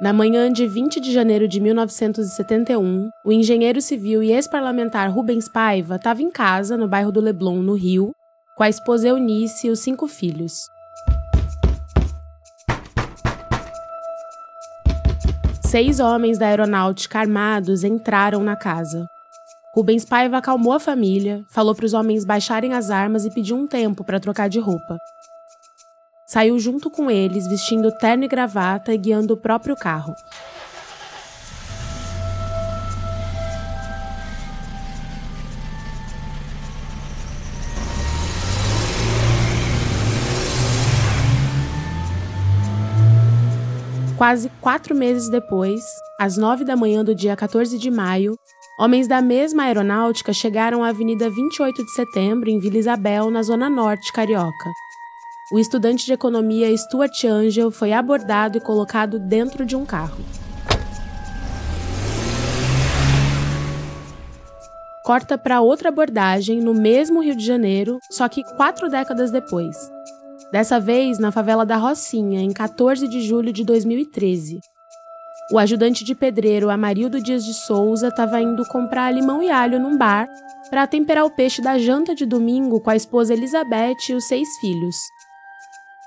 Na manhã de 20 de janeiro de 1971, o engenheiro civil e ex-parlamentar Rubens Paiva estava em casa, no bairro do Leblon, no Rio, com a esposa Eunice e os cinco filhos. Seis homens da aeronáutica armados entraram na casa. Rubens Paiva acalmou a família, falou para os homens baixarem as armas e pediu um tempo para trocar de roupa. Saiu junto com eles, vestindo terno e gravata e guiando o próprio carro. Quase quatro meses depois, às nove da manhã do dia 14 de maio, homens da mesma aeronáutica chegaram à Avenida 28 de Setembro, em Vila Isabel, na zona norte carioca o estudante de economia Stuart Angel foi abordado e colocado dentro de um carro. Corta para outra abordagem no mesmo Rio de Janeiro, só que quatro décadas depois. Dessa vez na favela da Rocinha, em 14 de julho de 2013. O ajudante de pedreiro Amarildo Dias de Souza estava indo comprar limão e alho num bar para temperar o peixe da janta de domingo com a esposa Elizabeth e os seis filhos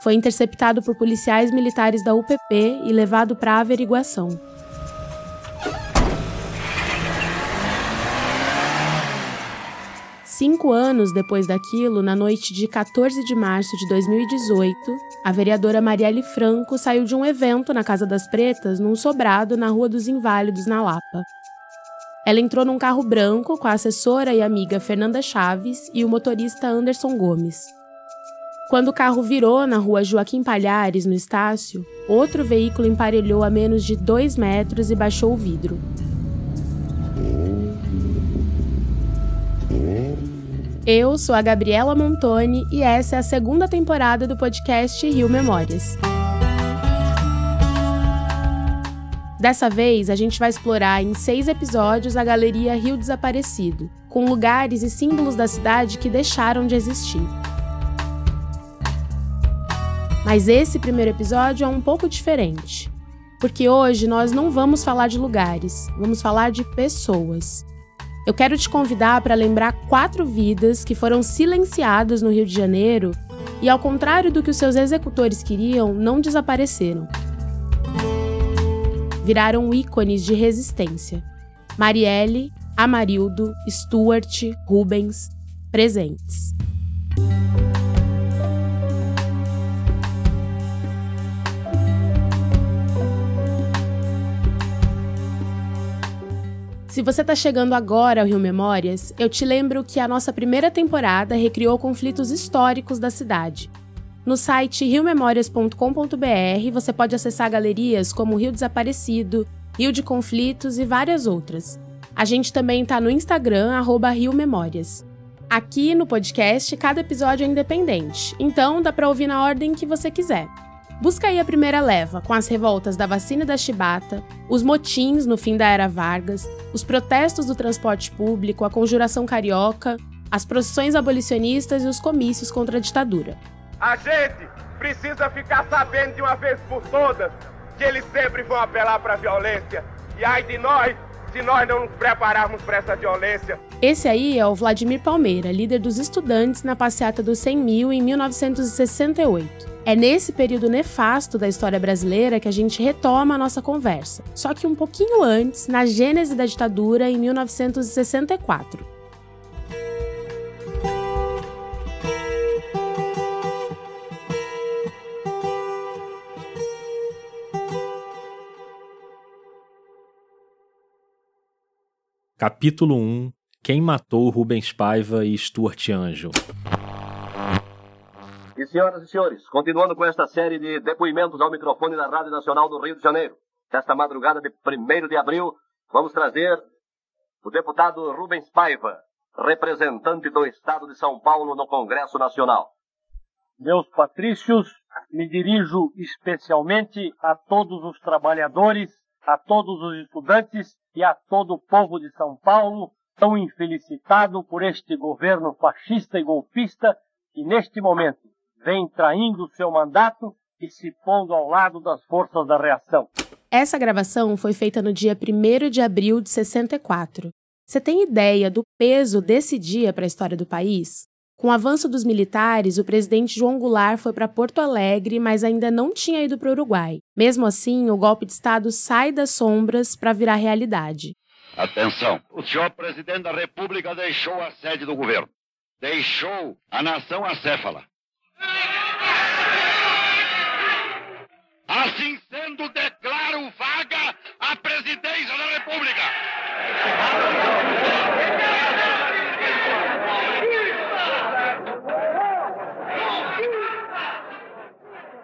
foi interceptado por policiais militares da UPP e levado para averiguação. Cinco anos depois daquilo, na noite de 14 de março de 2018, a vereadora Marielle Franco saiu de um evento na Casa das Pretas, num sobrado na Rua dos Inválidos, na Lapa. Ela entrou num carro branco com a assessora e amiga Fernanda Chaves e o motorista Anderson Gomes. Quando o carro virou na rua Joaquim Palhares, no Estácio, outro veículo emparelhou a menos de dois metros e baixou o vidro. Eu sou a Gabriela Montoni e essa é a segunda temporada do podcast Rio Memórias. Dessa vez, a gente vai explorar em seis episódios a Galeria Rio Desaparecido, com lugares e símbolos da cidade que deixaram de existir. Mas esse primeiro episódio é um pouco diferente, porque hoje nós não vamos falar de lugares, vamos falar de pessoas. Eu quero te convidar para lembrar quatro vidas que foram silenciadas no Rio de Janeiro e, ao contrário do que os seus executores queriam, não desapareceram. Viraram ícones de resistência. Marielle, Amarildo, Stuart, Rubens, presentes. Se você está chegando agora ao Rio Memórias, eu te lembro que a nossa primeira temporada recriou conflitos históricos da cidade. No site riomemórias.com.br você pode acessar galerias como Rio Desaparecido, Rio de Conflitos e várias outras. A gente também está no Instagram, Rio Memórias. Aqui no podcast, cada episódio é independente, então dá para ouvir na ordem que você quiser. Busca aí a primeira leva, com as revoltas da vacina da chibata, os motins no fim da era Vargas, os protestos do transporte público, a conjuração carioca, as procissões abolicionistas e os comícios contra a ditadura. A gente precisa ficar sabendo de uma vez por todas que eles sempre vão apelar para a violência. E ai de nós se nós não nos prepararmos para essa violência. Esse aí é o Vladimir Palmeira, líder dos estudantes na passeata dos 100 mil em 1968. É nesse período nefasto da história brasileira que a gente retoma a nossa conversa, só que um pouquinho antes, na gênese da ditadura em 1964. Capítulo 1 Quem matou Rubens Paiva e Stuart Anjo e senhoras e senhores, continuando com esta série de depoimentos ao microfone da Rádio Nacional do Rio de Janeiro, desta madrugada de 1 de abril, vamos trazer o deputado Rubens Paiva, representante do Estado de São Paulo no Congresso Nacional. Meus patrícios, me dirijo especialmente a todos os trabalhadores, a todos os estudantes e a todo o povo de São Paulo, tão infelicitado por este governo fascista e golpista que neste momento vem traindo seu mandato e se pondo ao lado das forças da reação. Essa gravação foi feita no dia 1 de abril de 64. Você tem ideia do peso desse dia para a história do país? Com o avanço dos militares, o presidente João Goulart foi para Porto Alegre, mas ainda não tinha ido para o Uruguai. Mesmo assim, o golpe de Estado sai das sombras para virar realidade. Atenção! O senhor presidente da República deixou a sede do governo. Deixou a nação acéfala. Assim sendo, declaro vaga a presidência da República.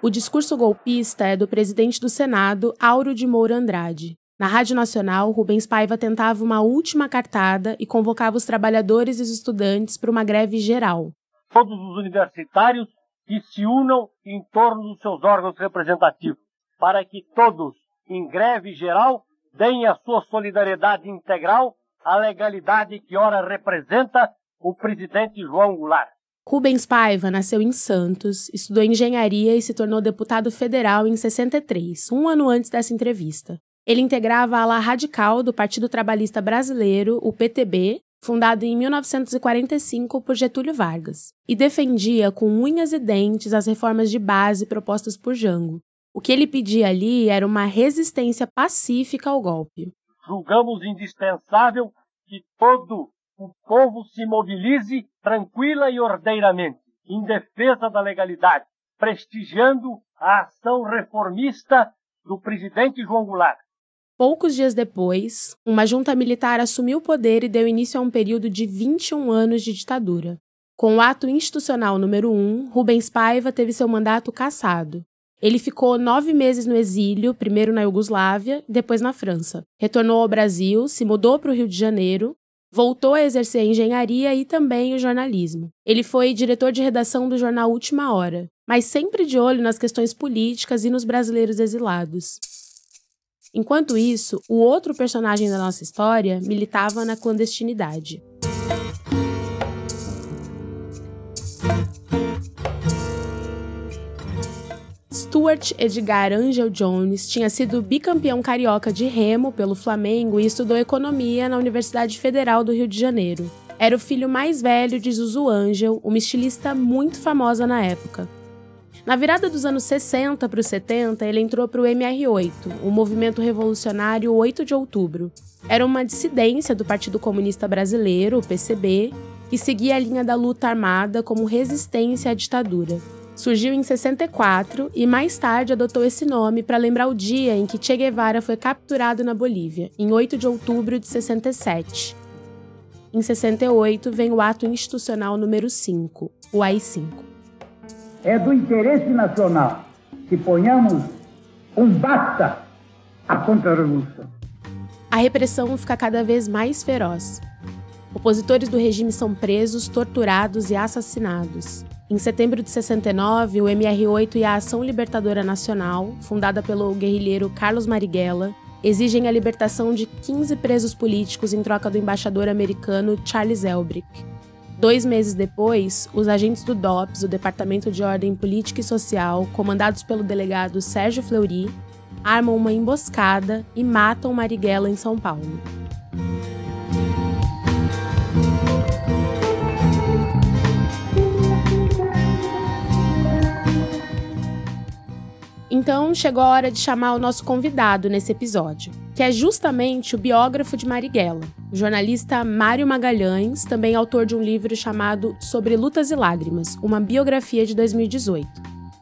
O discurso golpista é do presidente do Senado, Auro de Moura Andrade. Na Rádio Nacional, Rubens Paiva tentava uma última cartada e convocava os trabalhadores e os estudantes para uma greve geral. Todos os universitários que se unam em torno dos seus órgãos representativos, para que todos, em greve geral, deem a sua solidariedade integral à legalidade que ora representa o presidente João Goulart. Rubens Paiva nasceu em Santos, estudou engenharia e se tornou deputado federal em 63, um ano antes dessa entrevista. Ele integrava a ala radical do Partido Trabalhista Brasileiro, o PTB, fundado em 1945 por Getúlio Vargas, e defendia com unhas e dentes as reformas de base propostas por Jango. O que ele pedia ali era uma resistência pacífica ao golpe. Julgamos indispensável que todo o povo se mobilize tranquila e ordeiramente, em defesa da legalidade, prestigiando a ação reformista do presidente João Goulart. Poucos dias depois, uma junta militar assumiu o poder e deu início a um período de 21 anos de ditadura. Com o ato institucional número 1, Rubens Paiva teve seu mandato cassado. Ele ficou nove meses no exílio, primeiro na Iugoslávia, depois na França. Retornou ao Brasil, se mudou para o Rio de Janeiro, voltou a exercer a engenharia e também o jornalismo. Ele foi diretor de redação do jornal Última Hora, mas sempre de olho nas questões políticas e nos brasileiros exilados. Enquanto isso, o outro personagem da nossa história militava na clandestinidade. Stuart Edgar Angel Jones tinha sido bicampeão carioca de remo pelo Flamengo e estudou economia na Universidade Federal do Rio de Janeiro. Era o filho mais velho de Zuzu Angel, uma estilista muito famosa na época. Na virada dos anos 60 para os 70, ele entrou para o MR8, o Movimento Revolucionário 8 de Outubro. Era uma dissidência do Partido Comunista Brasileiro, o PCB, que seguia a linha da luta armada como resistência à ditadura. Surgiu em 64 e mais tarde adotou esse nome para lembrar o dia em que Che Guevara foi capturado na Bolívia, em 8 de outubro de 67. Em 68 vem o ato institucional número 5, o AI-5 é do interesse nacional que ponhamos um basta à contra-revolução. A repressão fica cada vez mais feroz. Opositores do regime são presos, torturados e assassinados. Em setembro de 69, o MR8 e a Ação Libertadora Nacional, fundada pelo guerrilheiro Carlos Marighella, exigem a libertação de 15 presos políticos em troca do embaixador americano Charles Elbrick. Dois meses depois, os agentes do DOPS, o Departamento de Ordem Política e Social, comandados pelo delegado Sérgio Fleury, armam uma emboscada e matam Marighella em São Paulo. Então chegou a hora de chamar o nosso convidado nesse episódio, que é justamente o biógrafo de Marighella, o jornalista Mário Magalhães, também autor de um livro chamado Sobre Lutas e Lágrimas, uma biografia de 2018.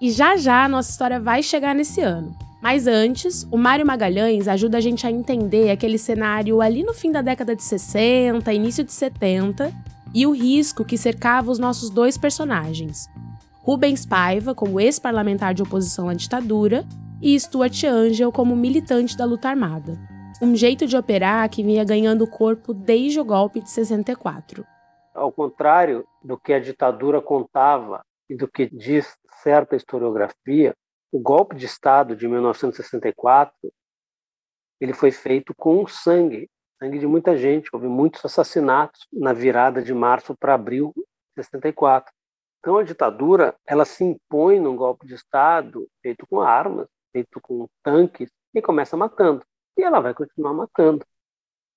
E já já a nossa história vai chegar nesse ano. Mas antes, o Mário Magalhães ajuda a gente a entender aquele cenário ali no fim da década de 60, início de 70, e o risco que cercava os nossos dois personagens, Rubens Paiva como ex-parlamentar de oposição à ditadura e Stuart Angel como militante da luta armada. Um jeito de operar que vinha ganhando corpo desde o golpe de 64. Ao contrário do que a ditadura contava e do que diz certa historiografia, o golpe de Estado de 1964 ele foi feito com sangue, sangue de muita gente. Houve muitos assassinatos na virada de março para abril de 64. Então a ditadura ela se impõe num golpe de Estado feito com armas, feito com tanques e começa matando. E ela vai continuar matando.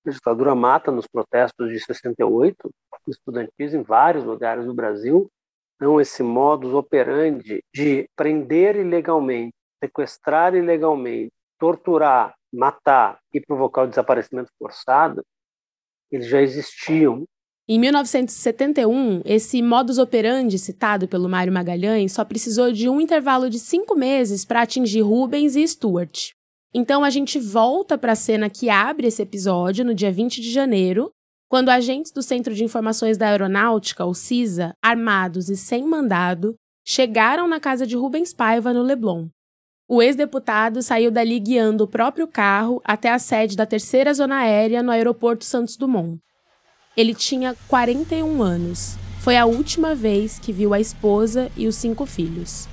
A ditadura mata nos protestos de 68, estudantis em vários lugares do Brasil. Então, esse modus operandi de prender ilegalmente, sequestrar ilegalmente, torturar, matar e provocar o desaparecimento forçado, eles já existiam. Em 1971, esse modus operandi citado pelo Mário Magalhães só precisou de um intervalo de cinco meses para atingir Rubens e Stuart. Então a gente volta para a cena que abre esse episódio no dia 20 de janeiro, quando agentes do Centro de Informações da Aeronáutica, o CISA, armados e sem mandado, chegaram na casa de Rubens Paiva no Leblon. O ex-deputado saiu dali guiando o próprio carro até a sede da terceira zona aérea no aeroporto Santos Dumont. Ele tinha 41 anos. Foi a última vez que viu a esposa e os cinco filhos.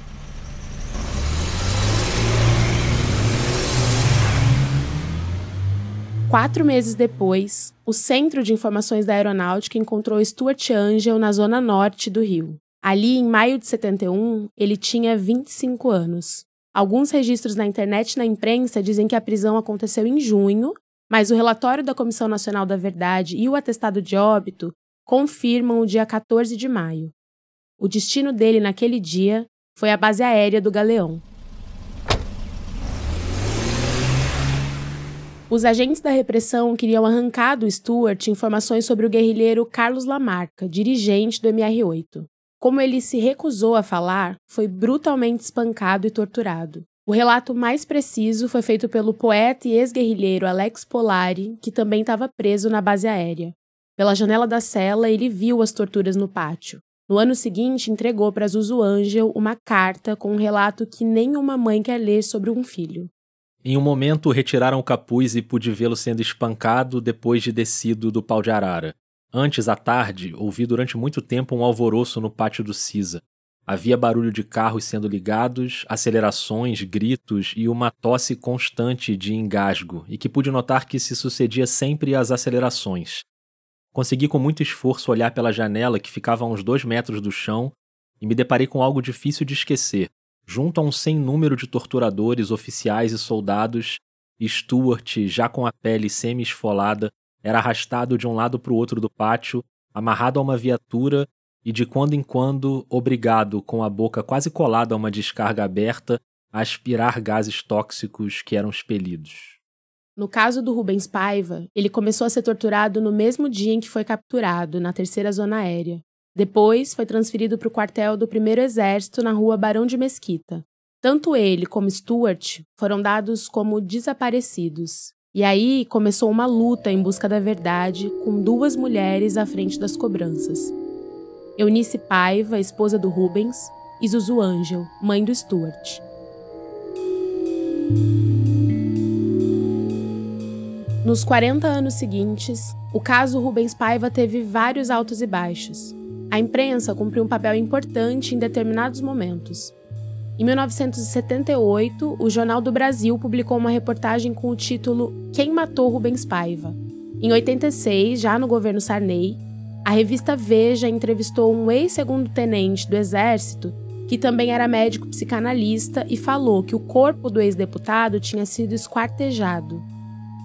Quatro meses depois, o Centro de Informações da Aeronáutica encontrou Stuart Angel na zona norte do Rio. Ali, em maio de 71, ele tinha 25 anos. Alguns registros na internet e na imprensa dizem que a prisão aconteceu em junho, mas o relatório da Comissão Nacional da Verdade e o atestado de óbito confirmam o dia 14 de maio. O destino dele naquele dia foi a base aérea do Galeão. Os agentes da repressão queriam arrancar do Stuart informações sobre o guerrilheiro Carlos Lamarca, dirigente do MR8. Como ele se recusou a falar, foi brutalmente espancado e torturado. O relato mais preciso foi feito pelo poeta e ex-guerrilheiro Alex Polari, que também estava preso na base aérea. Pela janela da cela, ele viu as torturas no pátio. No ano seguinte, entregou para Zuzu Angel uma carta com um relato que nenhuma mãe quer ler sobre um filho. Em um momento, retiraram o capuz e pude vê-lo sendo espancado depois de descido do pau de arara. Antes, à tarde, ouvi durante muito tempo um alvoroço no pátio do CISA. Havia barulho de carros sendo ligados, acelerações, gritos e uma tosse constante de engasgo, e que pude notar que se sucedia sempre às acelerações. Consegui com muito esforço olhar pela janela que ficava a uns dois metros do chão e me deparei com algo difícil de esquecer junto a um sem número de torturadores, oficiais e soldados, Stuart, já com a pele semi-esfolada, era arrastado de um lado para o outro do pátio, amarrado a uma viatura e de quando em quando obrigado, com a boca quase colada a uma descarga aberta, a aspirar gases tóxicos que eram expelidos. No caso do Rubens Paiva, ele começou a ser torturado no mesmo dia em que foi capturado, na terceira zona aérea. Depois foi transferido para o quartel do Primeiro Exército na rua Barão de Mesquita. Tanto ele como Stuart foram dados como desaparecidos. E aí começou uma luta em busca da verdade, com duas mulheres à frente das cobranças. Eunice Paiva, esposa do Rubens, e Zuzu Angel, mãe do Stuart. Nos 40 anos seguintes, o caso Rubens Paiva teve vários altos e baixos. A imprensa cumpriu um papel importante em determinados momentos. Em 1978, o Jornal do Brasil publicou uma reportagem com o título Quem Matou Rubens Paiva. Em 86, já no governo Sarney, a revista Veja entrevistou um ex-segundo-tenente do Exército que também era médico psicanalista e falou que o corpo do ex-deputado tinha sido esquartejado.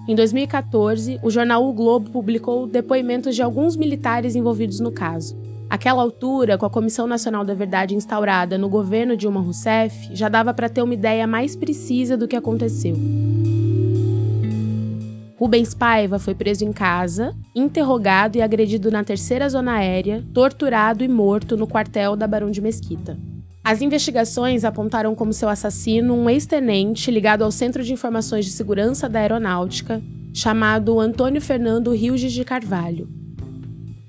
Em 2014, o jornal O Globo publicou depoimentos de alguns militares envolvidos no caso. Aquela altura, com a Comissão Nacional da Verdade instaurada no governo Dilma Rousseff, já dava para ter uma ideia mais precisa do que aconteceu. Rubens Paiva foi preso em casa, interrogado e agredido na terceira zona aérea, torturado e morto no quartel da Barão de Mesquita. As investigações apontaram como seu assassino um ex-tenente ligado ao Centro de Informações de Segurança da Aeronáutica, chamado Antônio Fernando Rios de Carvalho,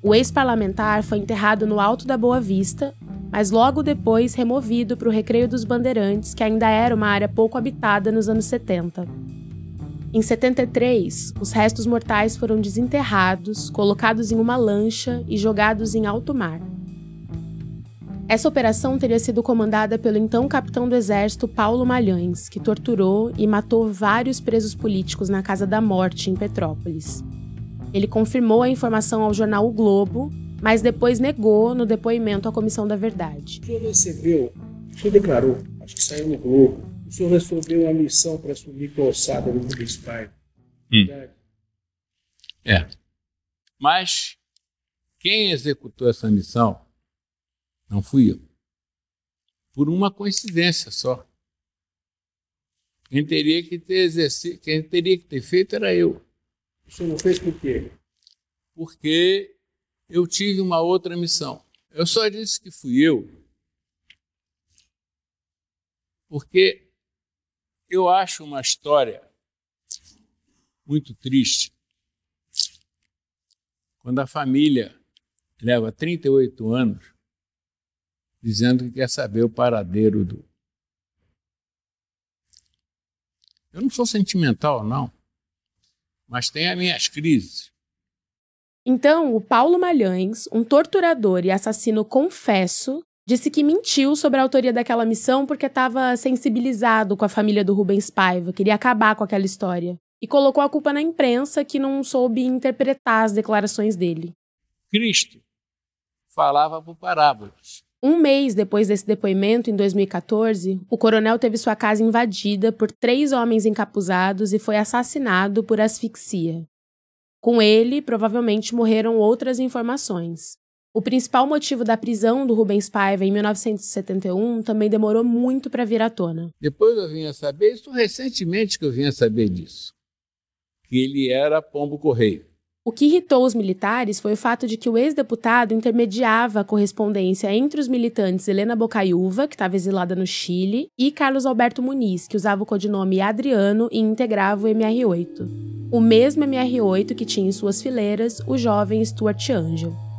o ex-parlamentar foi enterrado no Alto da Boa Vista, mas logo depois removido para o Recreio dos Bandeirantes, que ainda era uma área pouco habitada nos anos 70. Em 73, os restos mortais foram desenterrados, colocados em uma lancha e jogados em alto mar. Essa operação teria sido comandada pelo então capitão do exército Paulo Malhães, que torturou e matou vários presos políticos na Casa da Morte, em Petrópolis. Ele confirmou a informação ao jornal O Globo, mas depois negou no depoimento à Comissão da Verdade. Senhor recebeu, senhor declarou, acho que saiu no Globo, o senhor recebeu uma missão para assumir com a ossada do Rubens Pai. Hum. É. Mas quem executou essa missão não fui eu. Por uma coincidência só. Quem teria que ter exercido, quem teria que ter feito era eu. O senhor não fez por quê? Porque eu tive uma outra missão. Eu só disse que fui eu porque eu acho uma história muito triste quando a família leva 38 anos dizendo que quer saber o paradeiro do. Eu não sou sentimental, não, mas tenho as minhas crises. Então, o Paulo Malhães, um torturador e assassino confesso, disse que mentiu sobre a autoria daquela missão porque estava sensibilizado com a família do Rubens Paiva, queria acabar com aquela história. E colocou a culpa na imprensa que não soube interpretar as declarações dele. Cristo falava por parábolas. Um mês depois desse depoimento, em 2014, o coronel teve sua casa invadida por três homens encapuzados e foi assassinado por asfixia. Com ele, provavelmente morreram outras informações. O principal motivo da prisão do Rubens Paiva em 1971 também demorou muito para vir à tona. Depois eu vim a saber, isso recentemente que eu vim a saber disso, que ele era pombo correio. O que irritou os militares foi o fato de que o ex-deputado intermediava a correspondência entre os militantes Helena Bocaiúva, que estava exilada no Chile, e Carlos Alberto Muniz, que usava o codinome Adriano e integrava o MR8. O mesmo MR8 que tinha em suas fileiras o jovem Stuart Angel.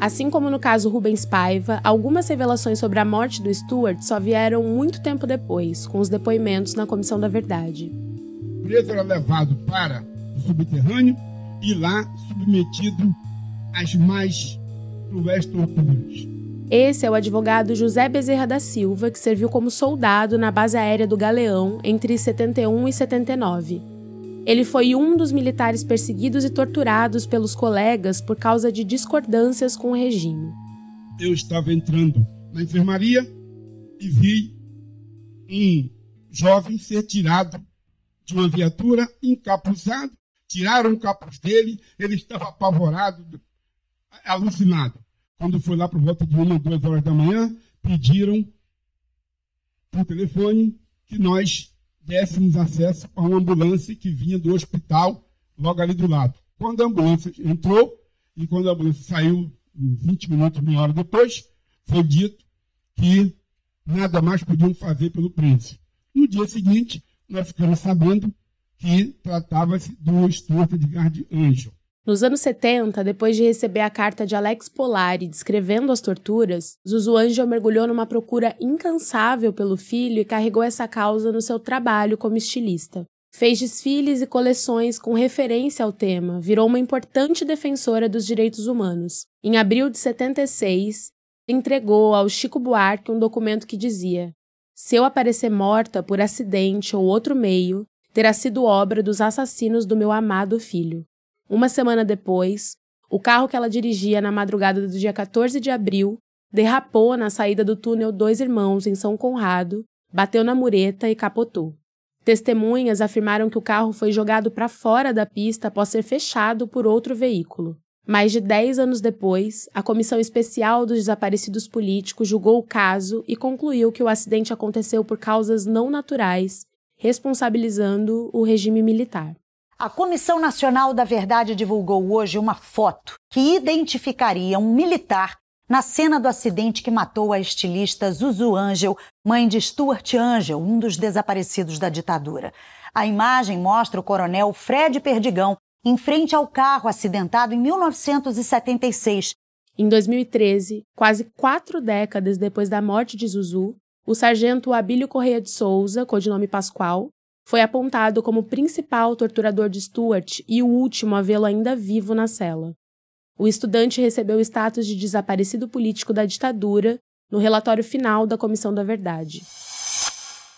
Assim como no caso Rubens Paiva, algumas revelações sobre a morte do Stuart só vieram muito tempo depois, com os depoimentos na Comissão da Verdade. O preso era levado para o subterrâneo e lá submetido às mais cruéis torturas. Esse é o advogado José Bezerra da Silva, que serviu como soldado na base aérea do Galeão entre 71 e 79. Ele foi um dos militares perseguidos e torturados pelos colegas por causa de discordâncias com o regime. Eu estava entrando na enfermaria e vi um jovem ser tirado de uma viatura encapuzado. Tiraram o capuz dele, ele estava apavorado, alucinado. Quando foi lá por volta de uma, duas horas da manhã, pediram por telefone que nós dessemos acesso a uma ambulância que vinha do hospital logo ali do lado. Quando a ambulância entrou e quando a ambulância saiu, 20 minutos, meia hora depois, foi dito que nada mais podiam fazer pelo príncipe. No dia seguinte, nós ficamos sabendo que tratava-se do Stuart Edgar de Angel. Nos anos 70, depois de receber a carta de Alex Polari descrevendo as torturas, Zuzu Angel mergulhou numa procura incansável pelo filho e carregou essa causa no seu trabalho como estilista. Fez desfiles e coleções com referência ao tema, virou uma importante defensora dos direitos humanos. Em abril de 76, entregou ao Chico Buarque um documento que dizia: Se eu aparecer morta por acidente ou outro meio, terá sido obra dos assassinos do meu amado filho. Uma semana depois, o carro que ela dirigia na madrugada do dia 14 de abril derrapou na saída do túnel Dois Irmãos, em São Conrado, bateu na mureta e capotou. Testemunhas afirmaram que o carro foi jogado para fora da pista após ser fechado por outro veículo. Mais de 10 anos depois, a Comissão Especial dos Desaparecidos Políticos julgou o caso e concluiu que o acidente aconteceu por causas não naturais, responsabilizando o regime militar. A Comissão Nacional da Verdade divulgou hoje uma foto que identificaria um militar na cena do acidente que matou a estilista Zuzu Angel, mãe de Stuart Angel, um dos desaparecidos da ditadura. A imagem mostra o coronel Fred Perdigão em frente ao carro acidentado em 1976. Em 2013, quase quatro décadas depois da morte de Zuzu, o sargento Abílio Correia de Souza, codinome Pascoal, foi apontado como principal torturador de Stuart e o último a vê-lo ainda vivo na cela. O estudante recebeu o status de desaparecido político da ditadura no relatório final da Comissão da Verdade.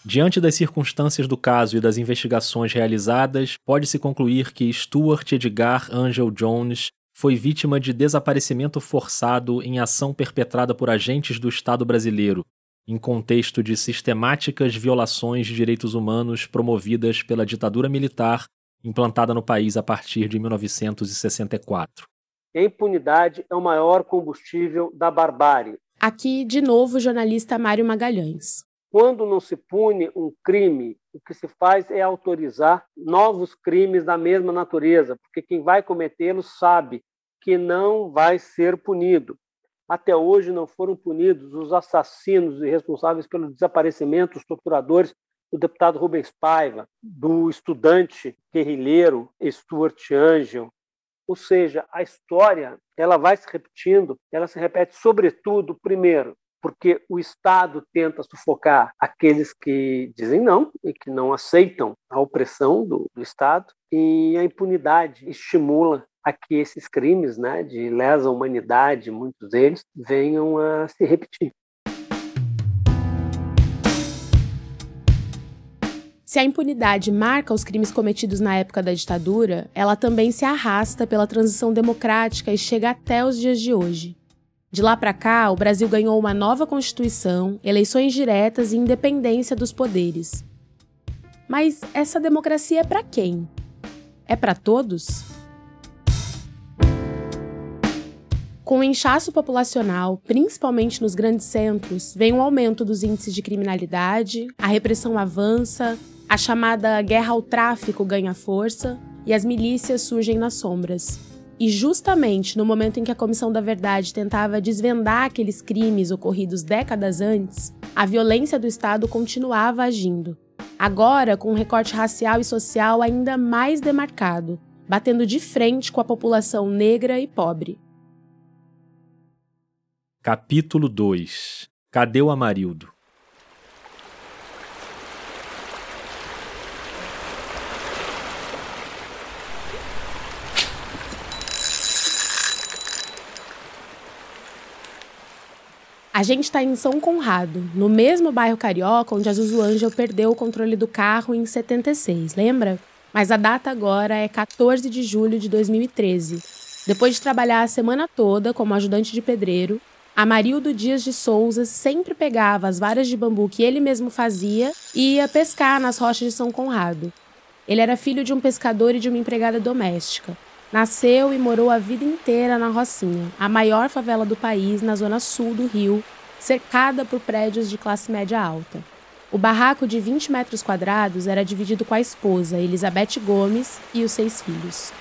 Diante das circunstâncias do caso e das investigações realizadas, pode-se concluir que Stuart Edgar Angel Jones foi vítima de desaparecimento forçado em ação perpetrada por agentes do Estado brasileiro, em contexto de sistemáticas violações de direitos humanos promovidas pela ditadura militar implantada no país a partir de 1964. A impunidade é o maior combustível da barbárie. Aqui, de novo, o jornalista Mário Magalhães. Quando não se pune um crime, o que se faz é autorizar novos crimes da mesma natureza, porque quem vai cometê-los sabe que não vai ser punido. Até hoje não foram punidos os assassinos e responsáveis pelo desaparecimento, os torturadores do deputado Rubens Paiva, do estudante guerrilheiro Stuart Angel. Ou seja, a história ela vai se repetindo, ela se repete sobretudo, primeiro, porque o Estado tenta sufocar aqueles que dizem não e que não aceitam a opressão do, do Estado, e a impunidade estimula a que esses crimes né, de lesa humanidade, muitos deles, venham a se repetir. Se a impunidade marca os crimes cometidos na época da ditadura, ela também se arrasta pela transição democrática e chega até os dias de hoje. De lá para cá, o Brasil ganhou uma nova Constituição, eleições diretas e independência dos poderes. Mas essa democracia é para quem? É para todos? Com o inchaço populacional, principalmente nos grandes centros, vem um aumento dos índices de criminalidade, a repressão avança, a chamada guerra ao tráfico ganha força e as milícias surgem nas sombras. E justamente no momento em que a Comissão da Verdade tentava desvendar aqueles crimes ocorridos décadas antes, a violência do Estado continuava agindo. Agora, com um recorte racial e social ainda mais demarcado, batendo de frente com a população negra e pobre. Capítulo 2 Cadê o Amarildo? A gente está em São Conrado, no mesmo bairro carioca onde a Zuzu Angel perdeu o controle do carro em 76, lembra? Mas a data agora é 14 de julho de 2013. Depois de trabalhar a semana toda como ajudante de pedreiro, Amarildo Dias de Souza sempre pegava as varas de bambu que ele mesmo fazia e ia pescar nas rochas de São Conrado. Ele era filho de um pescador e de uma empregada doméstica. Nasceu e morou a vida inteira na Rocinha, a maior favela do país na zona sul do Rio, cercada por prédios de classe média alta. O barraco de 20 metros quadrados era dividido com a esposa, Elizabeth Gomes, e os seis filhos.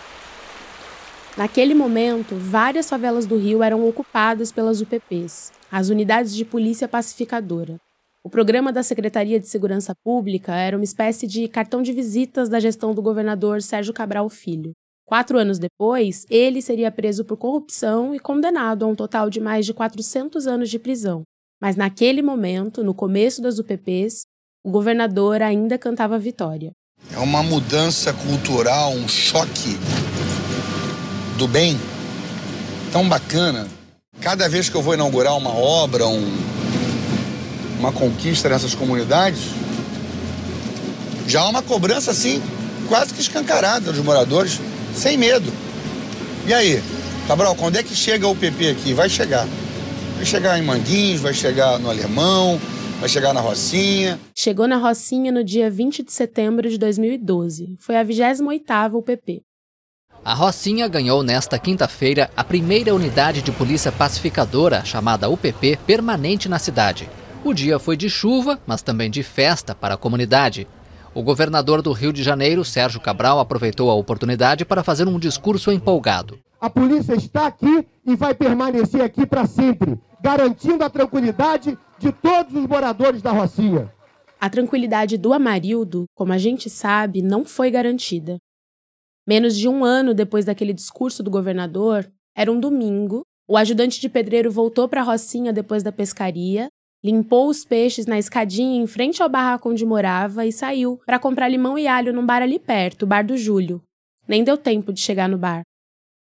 Naquele momento, várias favelas do Rio eram ocupadas pelas UPPs, as Unidades de Polícia Pacificadora. O programa da Secretaria de Segurança Pública era uma espécie de cartão de visitas da gestão do governador Sérgio Cabral Filho. Quatro anos depois, ele seria preso por corrupção e condenado a um total de mais de 400 anos de prisão. Mas naquele momento, no começo das UPPs, o governador ainda cantava vitória. É uma mudança cultural, um choque do bem tão bacana. Cada vez que eu vou inaugurar uma obra, um, uma conquista nessas comunidades, já há uma cobrança assim, quase que escancarada dos moradores, sem medo. E aí, Cabral, quando é que chega o PP aqui? Vai chegar. Vai chegar em Manguinhos, vai chegar no Alemão, vai chegar na Rocinha. Chegou na Rocinha no dia 20 de setembro de 2012. Foi a 28ª UPP. A Rocinha ganhou nesta quinta-feira a primeira unidade de polícia pacificadora, chamada UPP, permanente na cidade. O dia foi de chuva, mas também de festa para a comunidade. O governador do Rio de Janeiro, Sérgio Cabral, aproveitou a oportunidade para fazer um discurso empolgado. A polícia está aqui e vai permanecer aqui para sempre, garantindo a tranquilidade de todos os moradores da Rocinha. A tranquilidade do Amarildo, como a gente sabe, não foi garantida. Menos de um ano depois daquele discurso do governador, era um domingo, o ajudante de pedreiro voltou para a Rocinha depois da pescaria, limpou os peixes na escadinha em frente ao barraco onde morava e saiu para comprar limão e alho num bar ali perto, o Bar do Júlio. Nem deu tempo de chegar no bar.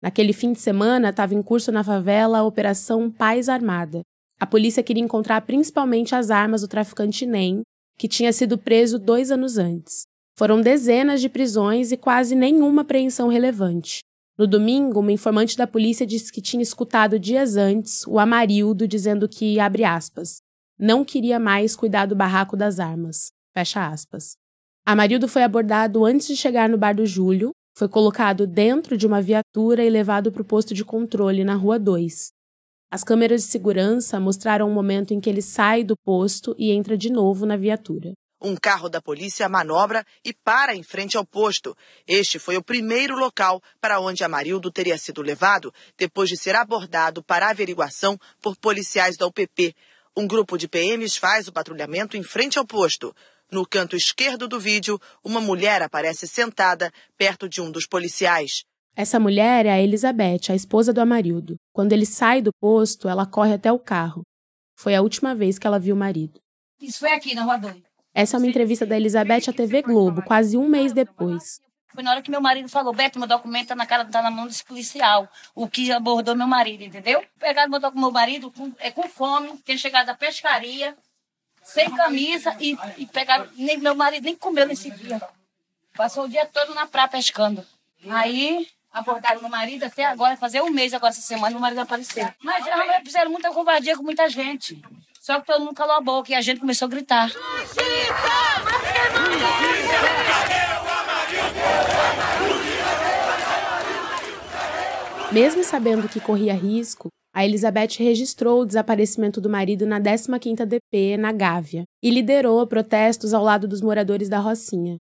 Naquele fim de semana, estava em curso na favela a Operação Paz Armada. A polícia queria encontrar principalmente as armas do traficante Nem, que tinha sido preso dois anos antes. Foram dezenas de prisões e quase nenhuma apreensão relevante. No domingo, uma informante da polícia disse que tinha escutado dias antes o Amarildo dizendo que, abre aspas, não queria mais cuidar do barraco das armas. Fecha aspas. Amarildo foi abordado antes de chegar no bar do Júlio, foi colocado dentro de uma viatura e levado para o posto de controle na Rua 2. As câmeras de segurança mostraram o momento em que ele sai do posto e entra de novo na viatura. Um carro da polícia manobra e para em frente ao posto. Este foi o primeiro local para onde Amarildo teria sido levado depois de ser abordado para averiguação por policiais da UPP. Um grupo de PMs faz o patrulhamento em frente ao posto. No canto esquerdo do vídeo, uma mulher aparece sentada perto de um dos policiais. Essa mulher é a Elizabeth, a esposa do Amarildo. Quando ele sai do posto, ela corre até o carro. Foi a última vez que ela viu o marido. Isso foi aqui na Rua 2. Essa é uma entrevista da Elizabeth à TV Globo, quase um mês depois. Foi na hora que meu marido falou, Beto, meu documento tá na, cara, tá na mão desse policial, o que abordou meu marido, entendeu? Pegaram meu, meu marido com, é, com fome, tinha chegado da pescaria, sem camisa, e, e pegaram, nem, meu marido nem comeu nesse dia. Passou o dia todo na praia pescando. Aí abordaram meu marido até agora, fazer um mês agora essa semana, meu marido apareceu. Mas já fizeram muita covardia com muita gente. Só que todo mundo calou a boca e a gente começou a gritar. Mesmo sabendo que corria risco, a Elizabeth registrou o desaparecimento do marido na 15ª DP, na Gávea, e liderou protestos ao lado dos moradores da Rocinha.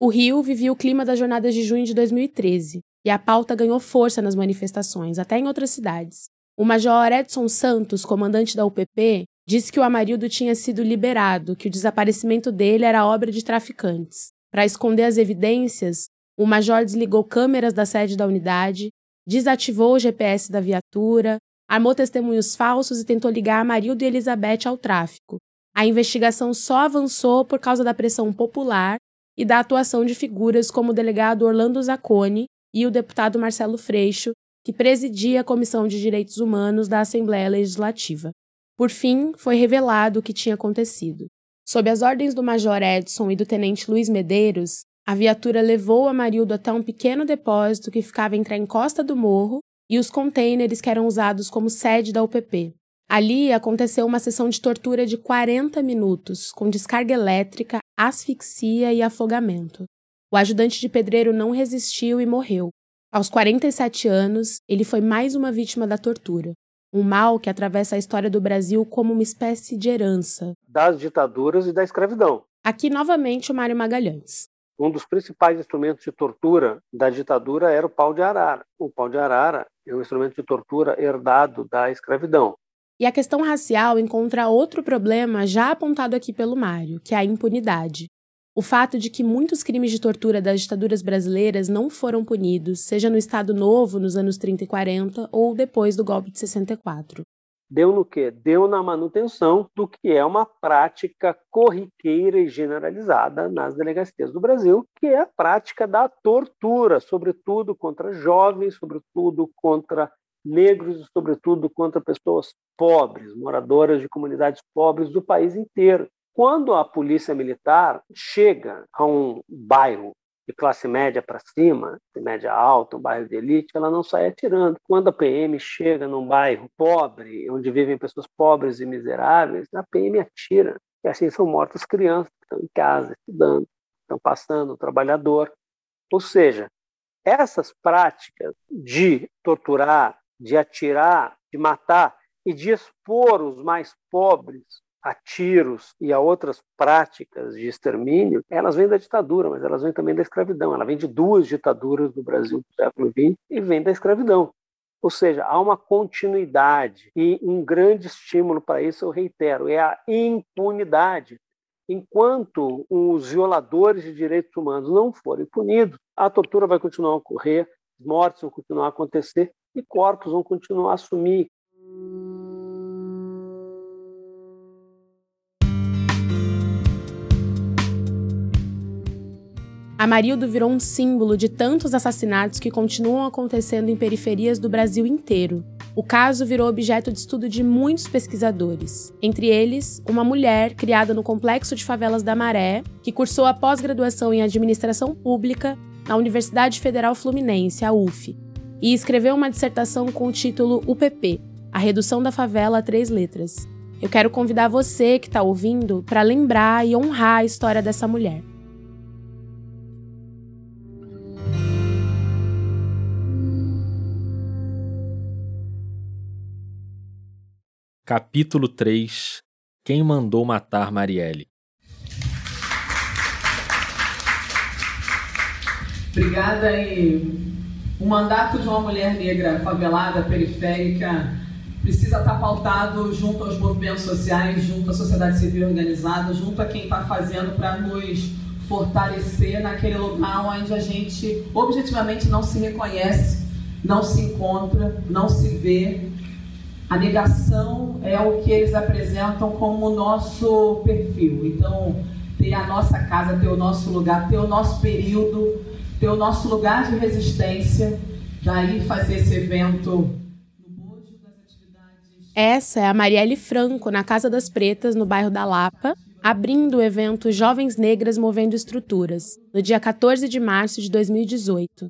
O Rio vivia o clima das jornadas de junho de 2013, e a pauta ganhou força nas manifestações, até em outras cidades. O major Edson Santos, comandante da UPP, disse que o Amarildo tinha sido liberado, que o desaparecimento dele era obra de traficantes. Para esconder as evidências, o major desligou câmeras da sede da unidade, desativou o GPS da viatura, armou testemunhos falsos e tentou ligar Amarildo e Elizabeth ao tráfico. A investigação só avançou por causa da pressão popular e da atuação de figuras como o delegado Orlando Zacconi e o deputado Marcelo Freixo, que presidia a Comissão de Direitos Humanos da Assembleia Legislativa. Por fim, foi revelado o que tinha acontecido. Sob as ordens do Major Edson e do Tenente Luiz Medeiros, a viatura levou Amarildo até um pequeno depósito que ficava entre a encosta do morro e os contêineres que eram usados como sede da UPP. Ali aconteceu uma sessão de tortura de 40 minutos, com descarga elétrica, asfixia e afogamento. O ajudante de pedreiro não resistiu e morreu. Aos 47 anos, ele foi mais uma vítima da tortura um mal que atravessa a história do Brasil como uma espécie de herança. Das ditaduras e da escravidão. Aqui novamente o Mário Magalhães. Um dos principais instrumentos de tortura da ditadura era o pau de arara. O pau de arara é um instrumento de tortura herdado da escravidão. E a questão racial encontra outro problema já apontado aqui pelo Mário, que é a impunidade o fato de que muitos crimes de tortura das ditaduras brasileiras não foram punidos, seja no Estado Novo, nos anos 30 e 40, ou depois do golpe de 64. Deu no quê? Deu na manutenção do que é uma prática corriqueira e generalizada nas delegacias do Brasil, que é a prática da tortura, sobretudo contra jovens, sobretudo contra negros e, sobretudo, contra pessoas pobres, moradoras de comunidades pobres do país inteiro. Quando a polícia militar chega a um bairro de classe média para cima, de média alta, um bairro de elite, ela não sai atirando. Quando a PM chega num bairro pobre, onde vivem pessoas pobres e miseráveis, a PM atira. E assim são mortas crianças que estão em casa, estudando, estão passando, o trabalhador. Ou seja, essas práticas de torturar, de atirar, de matar e de expor os mais pobres a tiros e a outras práticas de extermínio, elas vêm da ditadura, mas elas vêm também da escravidão. Ela vem de duas ditaduras do Brasil do século XX e vem da escravidão. Ou seja, há uma continuidade e um grande estímulo para isso, eu reitero, é a impunidade. Enquanto os violadores de direitos humanos não forem punidos, a tortura vai continuar a ocorrer, mortes vão continuar a acontecer e corpos vão continuar a sumir. Amarildo virou um símbolo de tantos assassinatos que continuam acontecendo em periferias do Brasil inteiro. O caso virou objeto de estudo de muitos pesquisadores, entre eles uma mulher criada no Complexo de Favelas da Maré, que cursou a pós-graduação em Administração Pública na Universidade Federal Fluminense, a UF. e escreveu uma dissertação com o título UPP A Redução da Favela a Três Letras. Eu quero convidar você que está ouvindo para lembrar e honrar a história dessa mulher. Capítulo 3 Quem mandou matar Marielle? Obrigada e o mandato de uma mulher negra favelada, periférica, precisa estar pautado junto aos movimentos sociais, junto à sociedade civil organizada, junto a quem está fazendo para nos fortalecer naquele lugar onde a gente objetivamente não se reconhece, não se encontra, não se vê a negação é o que eles apresentam como nosso perfil. Então, ter a nossa casa, ter o nosso lugar, ter o nosso período, ter o nosso lugar de resistência, daí fazer esse evento. Essa é a Marielle Franco, na Casa das Pretas, no bairro da Lapa, abrindo o evento Jovens Negras Movendo Estruturas, no dia 14 de março de 2018.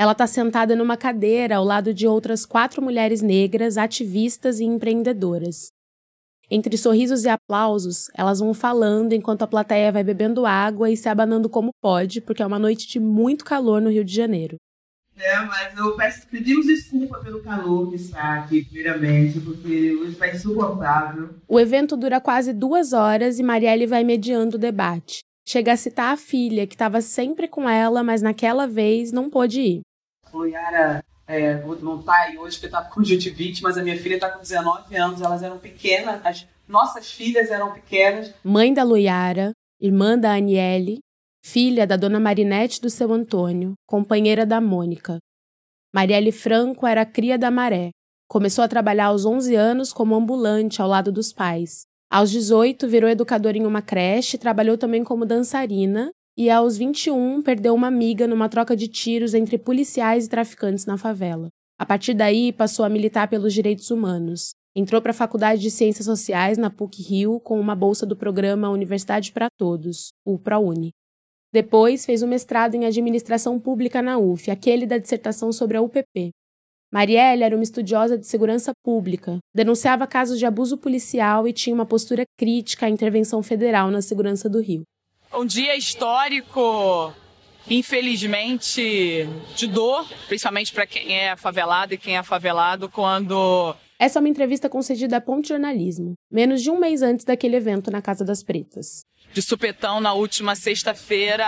Ela está sentada numa cadeira ao lado de outras quatro mulheres negras, ativistas e empreendedoras. Entre sorrisos e aplausos, elas vão falando enquanto a plateia vai bebendo água e se abanando como pode, porque é uma noite de muito calor no Rio de Janeiro. É, mas eu peço, pedimos desculpa pelo calor que está aqui, primeiramente, porque hoje está insuportável. O evento dura quase duas horas e Marielle vai mediando o debate. Chega a citar a filha, que estava sempre com ela, mas naquela vez não pôde ir. Yara é, não tá aí hoje porque tá com conjuntivite, mas a minha filha tá com 19 anos, elas eram pequenas, as nossas filhas eram pequenas. Mãe da Luiara, irmã da Aniele, filha da dona Marinete do seu Antônio, companheira da Mônica. Marielle Franco era cria da Maré. Começou a trabalhar aos 11 anos como ambulante ao lado dos pais. Aos 18, virou educadora em uma creche, trabalhou também como dançarina e aos 21 perdeu uma amiga numa troca de tiros entre policiais e traficantes na favela. A partir daí, passou a militar pelos direitos humanos. Entrou para a Faculdade de Ciências Sociais na PUC-Rio com uma bolsa do programa Universidade para Todos, o ProUni. Depois, fez o um mestrado em Administração Pública na UF, aquele da dissertação sobre a UPP. Marielle era uma estudiosa de segurança pública, denunciava casos de abuso policial e tinha uma postura crítica à intervenção federal na segurança do Rio um dia histórico, infelizmente, de dor, principalmente para quem é favelado e quem é favelado, quando. Essa é uma entrevista concedida à Ponte Jornalismo, menos de um mês antes daquele evento na Casa das Pretas de supetão na última sexta-feira,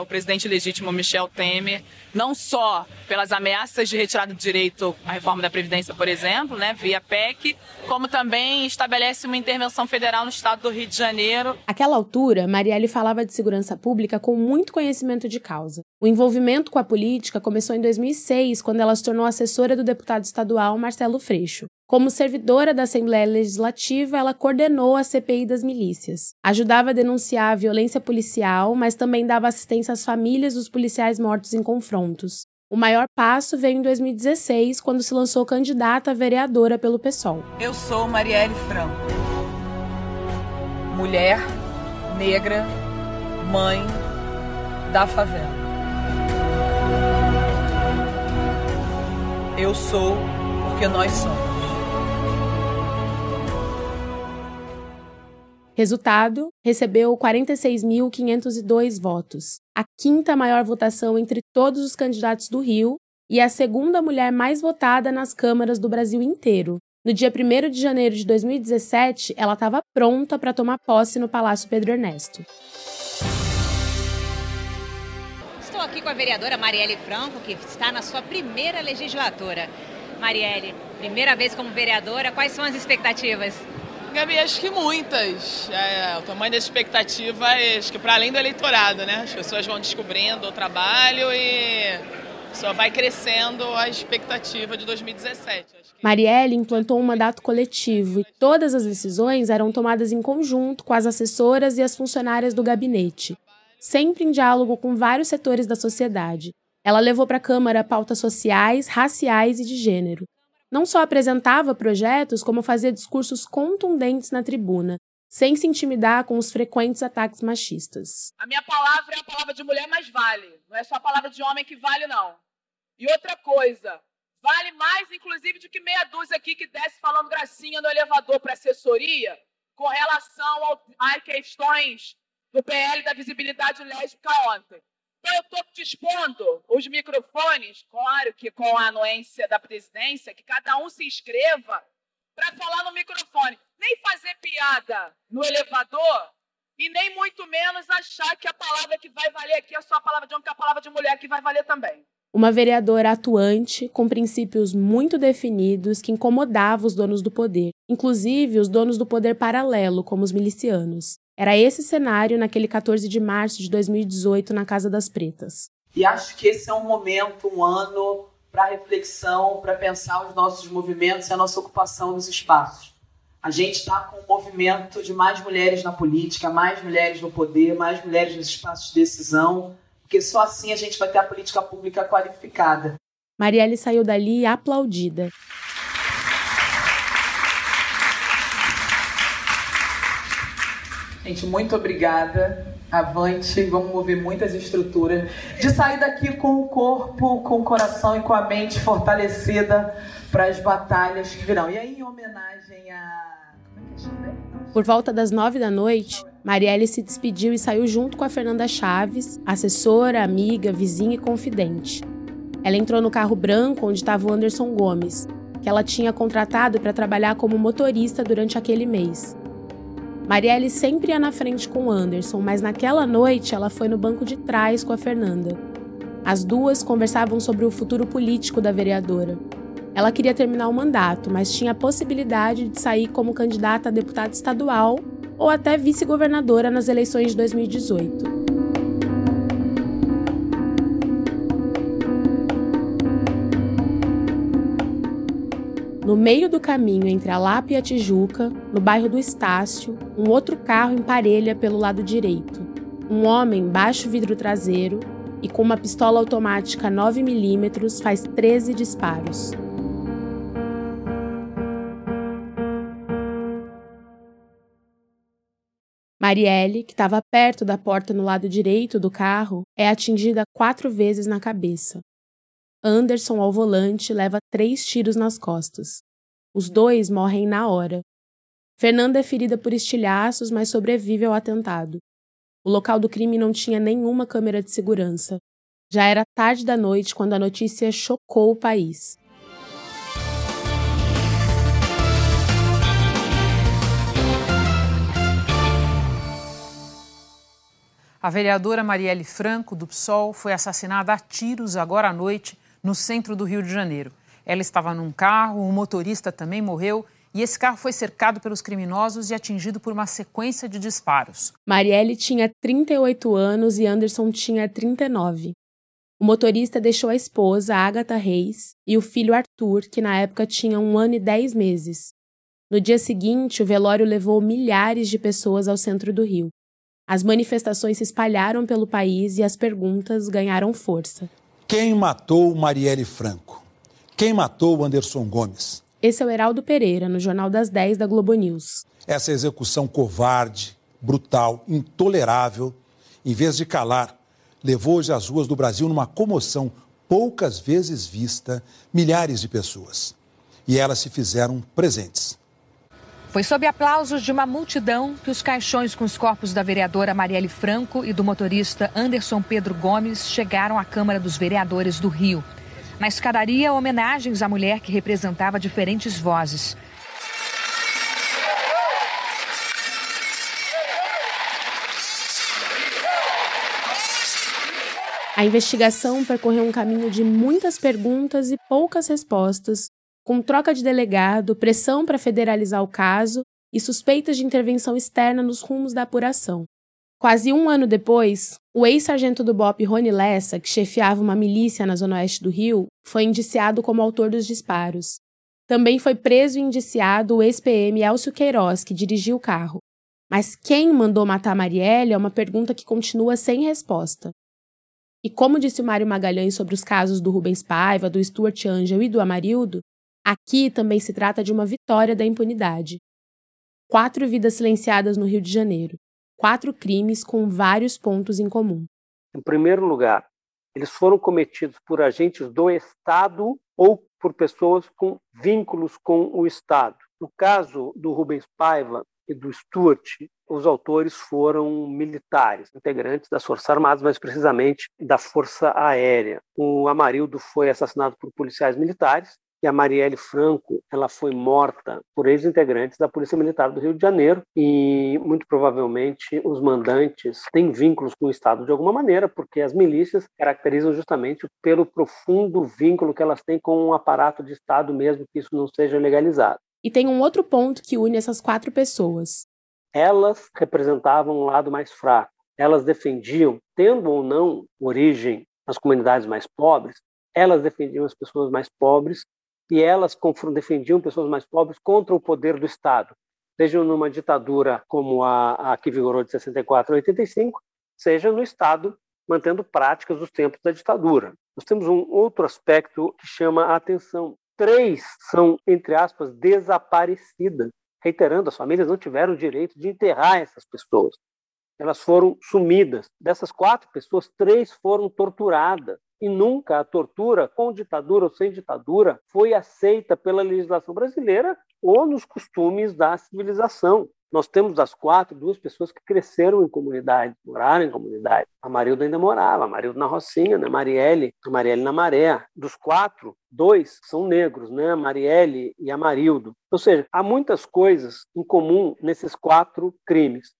o presidente legítimo Michel Temer, não só pelas ameaças de retirada do direito à reforma da Previdência, por exemplo, né, via PEC, como também estabelece uma intervenção federal no estado do Rio de Janeiro. Aquela altura, Marielle falava de segurança pública com muito conhecimento de causa. O envolvimento com a política começou em 2006, quando ela se tornou assessora do deputado estadual Marcelo Freixo. Como servidora da Assembleia Legislativa, ela coordenou a CPI das milícias. Ajudava a denunciar a violência policial, mas também dava assistência às famílias dos policiais mortos em confrontos. O maior passo veio em 2016, quando se lançou candidata a vereadora pelo PSOL. Eu sou Marielle Franco. Mulher, negra, mãe da favela. Eu sou porque nós somos. Resultado: recebeu 46.502 votos, a quinta maior votação entre todos os candidatos do Rio e a segunda mulher mais votada nas câmaras do Brasil inteiro. No dia 1 de janeiro de 2017, ela estava pronta para tomar posse no Palácio Pedro Ernesto. Estou aqui com a vereadora Marielle Franco, que está na sua primeira legislatura. Marielle, primeira vez como vereadora, quais são as expectativas? Gabi, acho que muitas. É, o tamanho da expectativa, acho que para além do eleitorado, né? As pessoas vão descobrindo o trabalho e só vai crescendo a expectativa de 2017. Marielle implantou um mandato coletivo e todas as decisões eram tomadas em conjunto com as assessoras e as funcionárias do gabinete, sempre em diálogo com vários setores da sociedade. Ela levou para a Câmara pautas sociais, raciais e de gênero não só apresentava projetos, como fazia discursos contundentes na tribuna, sem se intimidar com os frequentes ataques machistas. A minha palavra é a palavra de mulher, mas vale. Não é só a palavra de homem que vale, não. E outra coisa, vale mais, inclusive, do que meia dúzia aqui que desce falando gracinha no elevador para assessoria com relação às questões do PL da visibilidade lésbica ontem. Então, eu estou dispondo os microfones, claro que com a anuência da presidência, que cada um se inscreva para falar no microfone. Nem fazer piada no elevador e nem muito menos achar que a palavra que vai valer aqui é só a palavra de homem, que é a palavra de mulher que vai valer também. Uma vereadora atuante, com princípios muito definidos que incomodava os donos do poder, inclusive os donos do poder paralelo, como os milicianos. Era esse cenário naquele 14 de março de 2018 na Casa das Pretas. E acho que esse é um momento, um ano para reflexão, para pensar os nossos movimentos e a nossa ocupação dos espaços. A gente está com um movimento de mais mulheres na política, mais mulheres no poder, mais mulheres nos espaços de decisão, porque só assim a gente vai ter a política pública qualificada. Marielle saiu dali aplaudida. Gente, muito obrigada. Avante, vamos mover muitas estruturas. De sair daqui com o corpo, com o coração e com a mente fortalecida para as batalhas que virão. E aí, em homenagem a. É Por volta das nove da noite, Marielle se despediu e saiu junto com a Fernanda Chaves, assessora, amiga, vizinha e confidente. Ela entrou no carro branco onde estava o Anderson Gomes, que ela tinha contratado para trabalhar como motorista durante aquele mês. Marielle sempre ia na frente com Anderson, mas naquela noite ela foi no banco de trás com a Fernanda. As duas conversavam sobre o futuro político da vereadora. Ela queria terminar o mandato, mas tinha a possibilidade de sair como candidata a deputada estadual ou até vice-governadora nas eleições de 2018. No meio do caminho entre a Lapa e a Tijuca, no bairro do Estácio, um outro carro emparelha pelo lado direito. Um homem baixo vidro traseiro e com uma pistola automática 9mm faz 13 disparos. Marielle, que estava perto da porta no lado direito do carro, é atingida quatro vezes na cabeça. Anderson, ao volante, leva três tiros nas costas. Os dois morrem na hora. Fernanda é ferida por estilhaços, mas sobrevive ao atentado. O local do crime não tinha nenhuma câmera de segurança. Já era tarde da noite quando a notícia chocou o país. A vereadora Marielle Franco, do PSOL, foi assassinada a tiros agora à noite no centro do Rio de Janeiro. Ela estava num carro, o motorista também morreu e esse carro foi cercado pelos criminosos e atingido por uma sequência de disparos. Marielle tinha 38 anos e Anderson tinha 39. O motorista deixou a esposa, Agatha Reis, e o filho Arthur, que na época tinha um ano e dez meses. No dia seguinte, o velório levou milhares de pessoas ao centro do Rio. As manifestações se espalharam pelo país e as perguntas ganharam força. Quem matou Marielle Franco? Quem matou Anderson Gomes? Esse é o Heraldo Pereira, no Jornal das 10 da Globo News. Essa execução covarde, brutal, intolerável, em vez de calar, levou hoje às ruas do Brasil numa comoção poucas vezes vista, milhares de pessoas. E elas se fizeram presentes. Foi sob aplausos de uma multidão que os caixões com os corpos da vereadora Marielle Franco e do motorista Anderson Pedro Gomes chegaram à Câmara dos Vereadores do Rio. Na escadaria, homenagens à mulher que representava diferentes vozes. A investigação percorreu um caminho de muitas perguntas e poucas respostas, com troca de delegado, pressão para federalizar o caso e suspeitas de intervenção externa nos rumos da apuração. Quase um ano depois, o ex-sargento do BOP Rony Lessa, que chefiava uma milícia na zona oeste do Rio, foi indiciado como autor dos disparos. Também foi preso e indiciado o ex-PM Elcio Queiroz, que dirigiu o carro. Mas quem mandou matar Marielle é uma pergunta que continua sem resposta. E como disse o Mário Magalhães sobre os casos do Rubens Paiva, do Stuart Angel e do Amarildo, Aqui também se trata de uma vitória da impunidade. Quatro vidas silenciadas no Rio de Janeiro. Quatro crimes com vários pontos em comum. Em primeiro lugar, eles foram cometidos por agentes do Estado ou por pessoas com vínculos com o Estado. No caso do Rubens Paiva e do Stuart, os autores foram militares, integrantes das Forças Armadas, mais precisamente da Força Aérea. O Amarildo foi assassinado por policiais militares e a Marielle Franco ela foi morta por ex-integrantes da Polícia Militar do Rio de Janeiro e muito provavelmente os mandantes têm vínculos com o Estado de alguma maneira, porque as milícias caracterizam justamente pelo profundo vínculo que elas têm com o aparato de Estado, mesmo que isso não seja legalizado. E tem um outro ponto que une essas quatro pessoas. Elas representavam um lado mais fraco. Elas defendiam, tendo ou não origem nas comunidades mais pobres, elas defendiam as pessoas mais pobres e elas defendiam pessoas mais pobres contra o poder do Estado, seja numa ditadura como a, a que vigorou de 64 a 85, seja no Estado mantendo práticas dos tempos da ditadura. Nós temos um outro aspecto que chama a atenção. Três são, entre aspas, desaparecidas. Reiterando, as famílias não tiveram o direito de enterrar essas pessoas. Elas foram sumidas. Dessas quatro pessoas, três foram torturadas e nunca a tortura, com ditadura ou sem ditadura, foi aceita pela legislação brasileira ou nos costumes da civilização. Nós temos das quatro, duas pessoas que cresceram em comunidade, moraram em comunidade. A Marilda ainda morava, a Marilda na Rocinha, né? Marielle, a Marielle na Maré. Dos quatro, dois são negros, né? A Marielle e a Marildo. Ou seja, há muitas coisas em comum nesses quatro crimes.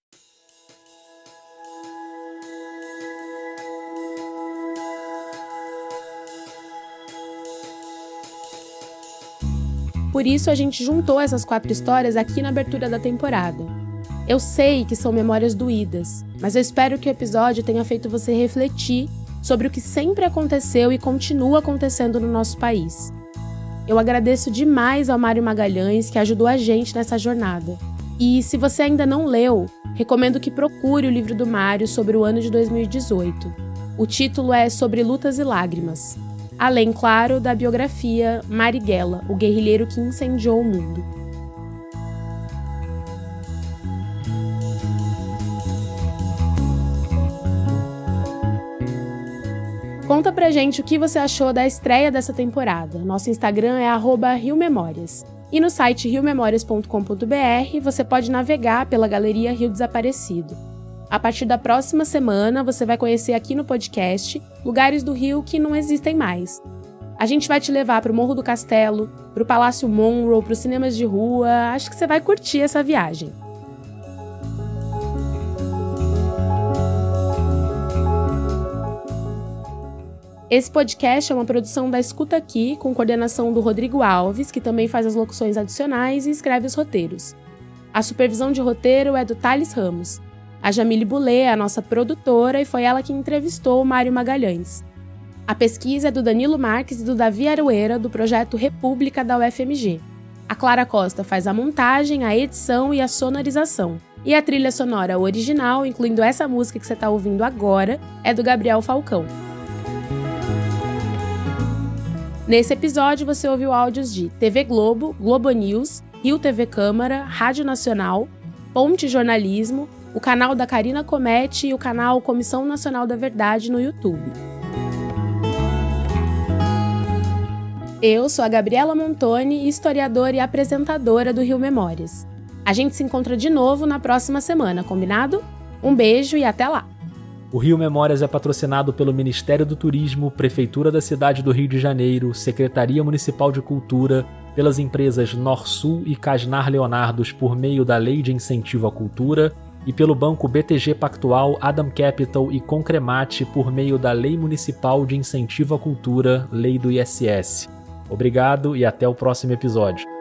Por isso a gente juntou essas quatro histórias aqui na abertura da temporada. Eu sei que são memórias doídas, mas eu espero que o episódio tenha feito você refletir sobre o que sempre aconteceu e continua acontecendo no nosso país. Eu agradeço demais ao Mário Magalhães que ajudou a gente nessa jornada. E se você ainda não leu, recomendo que procure o livro do Mário sobre o ano de 2018. O título é Sobre Lutas e Lágrimas além, claro, da biografia Marighella, o guerrilheiro que incendiou o mundo. Conta pra gente o que você achou da estreia dessa temporada. Nosso Instagram é RioMemórias. E no site riomemórias.com.br você pode navegar pela Galeria Rio Desaparecido. A partir da próxima semana, você vai conhecer aqui no podcast lugares do Rio que não existem mais. A gente vai te levar para o Morro do Castelo, para o Palácio Monroe, para os cinemas de rua. Acho que você vai curtir essa viagem. Esse podcast é uma produção da Escuta Aqui, com coordenação do Rodrigo Alves, que também faz as locuções adicionais e escreve os roteiros. A supervisão de roteiro é do Thales Ramos. A Jamile Boulay é a nossa produtora e foi ela que entrevistou o Mário Magalhães. A pesquisa é do Danilo Marques e do Davi Arueira, do projeto República da UFMG. A Clara Costa faz a montagem, a edição e a sonorização. E a trilha sonora original, incluindo essa música que você está ouvindo agora, é do Gabriel Falcão. Nesse episódio você ouviu áudios de TV Globo, Globo News, Rio TV Câmara, Rádio Nacional, Ponte Jornalismo, o canal da Karina Comete e o canal Comissão Nacional da Verdade no YouTube. Eu sou a Gabriela Montoni, historiadora e apresentadora do Rio Memórias. A gente se encontra de novo na próxima semana, combinado? Um beijo e até lá! O Rio Memórias é patrocinado pelo Ministério do Turismo, Prefeitura da cidade do Rio de Janeiro, Secretaria Municipal de Cultura, pelas empresas Norsul e Casnar Leonardos por meio da Lei de Incentivo à Cultura e pelo banco BTG Pactual, Adam Capital e Concremate por meio da Lei Municipal de Incentivo à Cultura, Lei do ISS. Obrigado e até o próximo episódio.